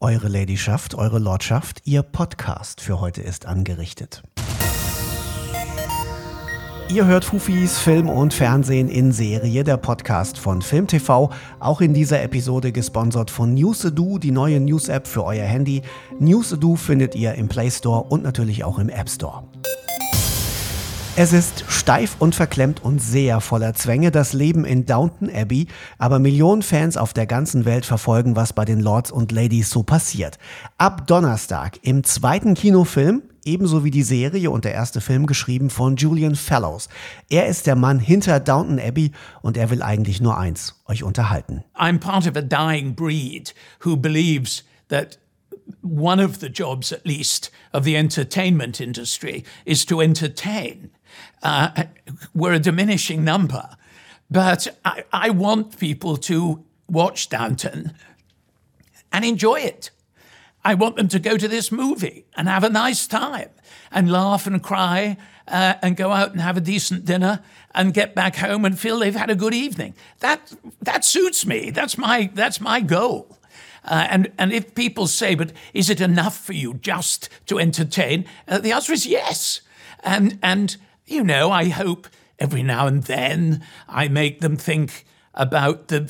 Eure Ladyschaft, eure Lordschaft, Ihr Podcast für heute ist angerichtet. Ihr hört Fufis Film und Fernsehen in Serie, der Podcast von FilmTV. Auch in dieser Episode gesponsert von Newsedu, die neue News-App für euer Handy. Newsedu findet ihr im Play Store und natürlich auch im App Store. Es ist steif und verklemmt und sehr voller Zwänge, das Leben in Downton Abbey, aber Millionen Fans auf der ganzen Welt verfolgen, was bei den Lords und Ladies so passiert. Ab Donnerstag im zweiten Kinofilm, ebenso wie die Serie und der erste Film geschrieben von Julian Fellows. Er ist der Mann hinter Downton Abbey und er will eigentlich nur eins, euch unterhalten. I'm part of a dying breed who believes that one of the jobs, at least, of the entertainment industry is to entertain. Uh, we're a diminishing number, but I, I want people to watch Downton and enjoy it. I want them to go to this movie and have a nice time and laugh and cry uh, and go out and have a decent dinner and get back home and feel they've had a good evening. That that suits me. That's my that's my goal. Uh, and and if people say, but is it enough for you just to entertain? Uh, the answer is yes. And and you know, I hope every now and then I make them think about the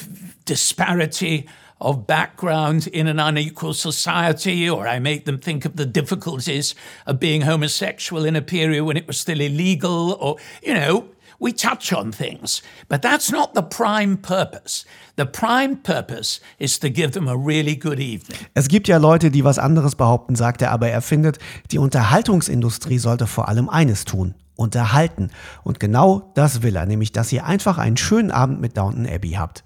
disparity of background in an unequal society, or I make them think of the difficulties of being homosexual in a period when it was still illegal, or, you know, we touch on things. But that's not the prime purpose. The prime purpose is to give them a really good evening. Es gibt ja Leute, die was anderes behaupten, sagt er, aber er findet, die Unterhaltungsindustrie sollte vor allem eines tun. Unterhalten. Und genau das will er, nämlich, dass ihr einfach einen schönen Abend mit Downton Abbey habt.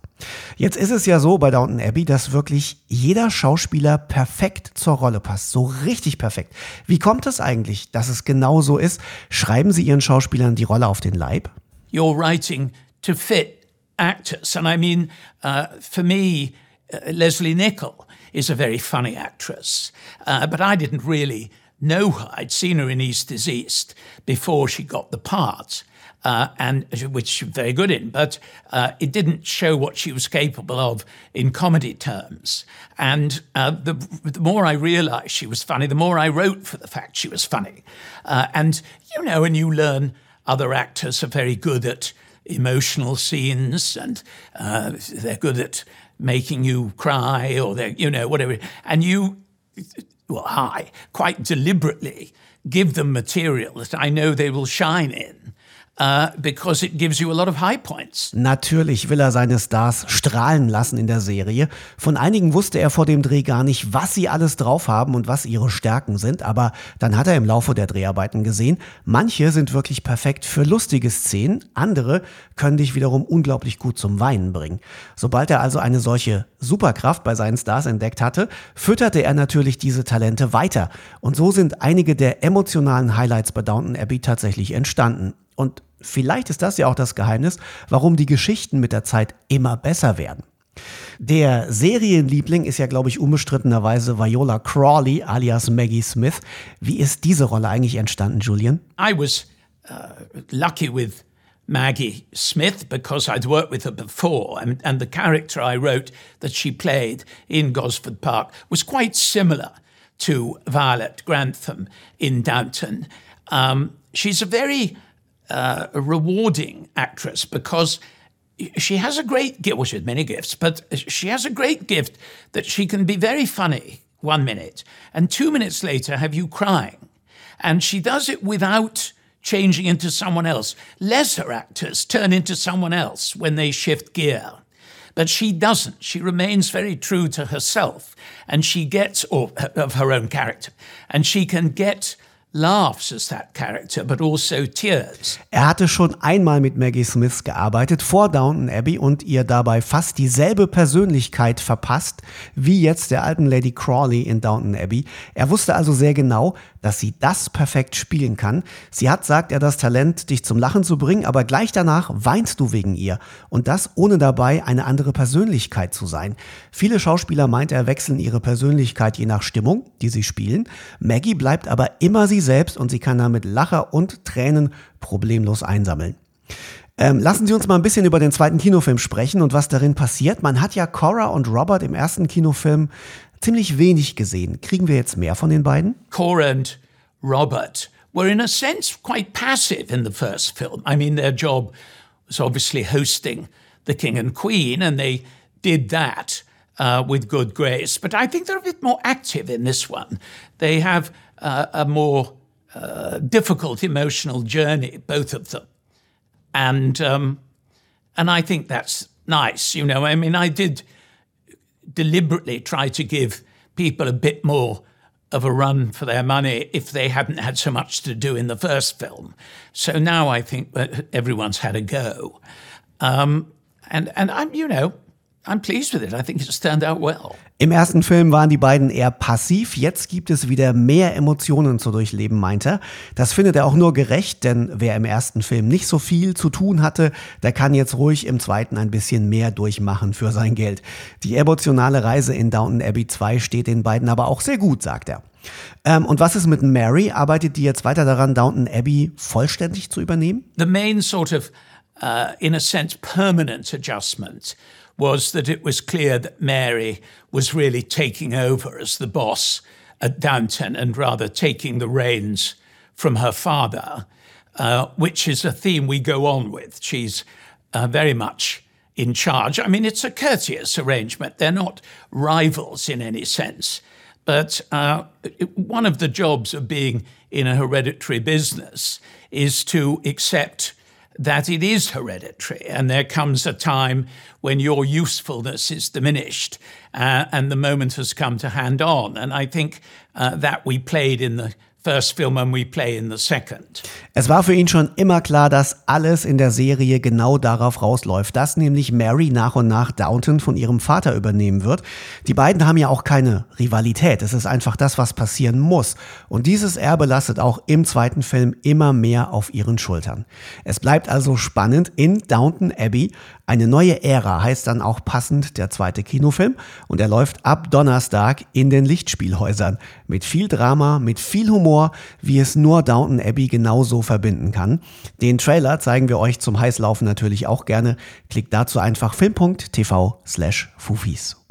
Jetzt ist es ja so bei Downton Abbey, dass wirklich jeder Schauspieler perfekt zur Rolle passt. So richtig perfekt. Wie kommt es eigentlich, dass es genau so ist? Schreiben Sie Ihren Schauspielern die Rolle auf den Leib? You're writing to fit actors. And I mean, uh, for me, uh, Leslie Nichol is a very funny actress. Uh, but I didn't really know her. I'd seen her in East is East before she got the part. uh, and which she was very good in, but uh, it didn't show what she was capable of in comedy terms. And uh, the, the, more I realized she was funny, the more I wrote for the fact she was funny. Uh, and you know, and you learn other actors are very good at emotional scenes, and uh, they're good at making you cry, or they're you know whatever, and you. Well, I quite deliberately give them material that I know they will shine in Uh, because it gives you a lot of high points. Natürlich will er seine Stars strahlen lassen in der Serie. Von einigen wusste er vor dem Dreh gar nicht, was sie alles drauf haben und was ihre Stärken sind, aber dann hat er im Laufe der Dreharbeiten gesehen, manche sind wirklich perfekt für lustige Szenen, andere können dich wiederum unglaublich gut zum Weinen bringen. Sobald er also eine solche Superkraft bei seinen Stars entdeckt hatte, fütterte er natürlich diese Talente weiter. Und so sind einige der emotionalen Highlights bei Downton Abbey tatsächlich entstanden. Und vielleicht ist das ja auch das Geheimnis, warum die Geschichten mit der Zeit immer besser werden. Der Serienliebling ist ja, glaube ich, unbestrittenerweise Viola Crawley alias Maggie Smith. Wie ist diese Rolle eigentlich entstanden, Julian? I was uh, lucky with Maggie Smith because I'd worked with her before, and, and the character I wrote that she played in Gosford Park was quite similar to Violet Grantham in Downton. Um, she's a very uh, a rewarding actress because she has a great gift. Well, she has many gifts, but she has a great gift that she can be very funny one minute and two minutes later have you crying. And she does it without changing into someone else. Lesser actors turn into someone else when they shift gear. But she doesn't. She remains very true to herself and she gets, or of her own character, and she can get laughs as that character, but also tears. Er hatte schon einmal mit Maggie Smith gearbeitet vor Downton Abbey und ihr dabei fast dieselbe Persönlichkeit verpasst wie jetzt der alten Lady Crawley in Downton Abbey. Er wusste also sehr genau, dass sie das perfekt spielen kann. Sie hat, sagt er, das Talent, dich zum Lachen zu bringen, aber gleich danach weinst du wegen ihr. Und das ohne dabei eine andere Persönlichkeit zu sein. Viele Schauspieler meint er wechseln ihre Persönlichkeit je nach Stimmung, die sie spielen. Maggie bleibt aber immer sie selbst und sie kann damit Lacher und Tränen problemlos einsammeln. Ähm, lassen Sie uns mal ein bisschen über den zweiten Kinofilm sprechen und was darin passiert. Man hat ja Cora und Robert im ersten Kinofilm ziemlich wenig gesehen. Kriegen wir jetzt mehr von den beiden? Cora and Robert were in a sense quite passive in the first film. I mean, their job was obviously hosting the king and queen, and they did that uh, with good grace. But I think they're a bit more active in this one. They have uh, a more uh, difficult emotional journey, both of them, and um, and I think that's nice. You know, I mean, I did deliberately try to give people a bit more of a run for their money if they hadn't had so much to do in the first film. So now I think that everyone's had a go. Um, and, and I'm, you know, I'm pleased with it. I think it's turned out well. Im ersten Film waren die beiden eher passiv, jetzt gibt es wieder mehr Emotionen zu durchleben, meint er. Das findet er auch nur gerecht, denn wer im ersten Film nicht so viel zu tun hatte, der kann jetzt ruhig im zweiten ein bisschen mehr durchmachen für sein Geld. Die emotionale Reise in Downton Abbey 2 steht den beiden aber auch sehr gut, sagt er. Ähm, und was ist mit Mary? Arbeitet die jetzt weiter daran, Downton Abbey vollständig zu übernehmen? The main sort of, uh, in a sense, permanent adjustment was that it was clear that Mary was really taking over as the boss at Downton and rather taking the reins from her father, uh, which is a theme we go on with. She's uh, very much in charge. I mean, it's a courteous arrangement. They're not rivals in any sense. But uh, one of the jobs of being in a hereditary business is to accept that it is hereditary, and there comes a time when your usefulness is diminished, uh, and the moment has come to hand on. And I think uh, that we played in the first film and we play in the second. Es war für ihn schon immer klar, dass alles in der Serie genau darauf rausläuft, dass nämlich Mary nach und nach Downton von ihrem Vater übernehmen wird. Die beiden haben ja auch keine Rivalität. Es ist einfach das, was passieren muss. Und dieses Erbe lastet auch im zweiten Film immer mehr auf ihren Schultern. Es bleibt also spannend in Downton Abbey. Eine neue Ära heißt dann auch passend der zweite Kinofilm und er läuft ab Donnerstag in den Lichtspielhäusern. Mit viel Drama, mit viel Humor, wie es nur Downton Abbey genauso verbinden kann. Den Trailer zeigen wir euch zum Heißlaufen natürlich auch gerne. Klickt dazu einfach film.tv slash Fufis.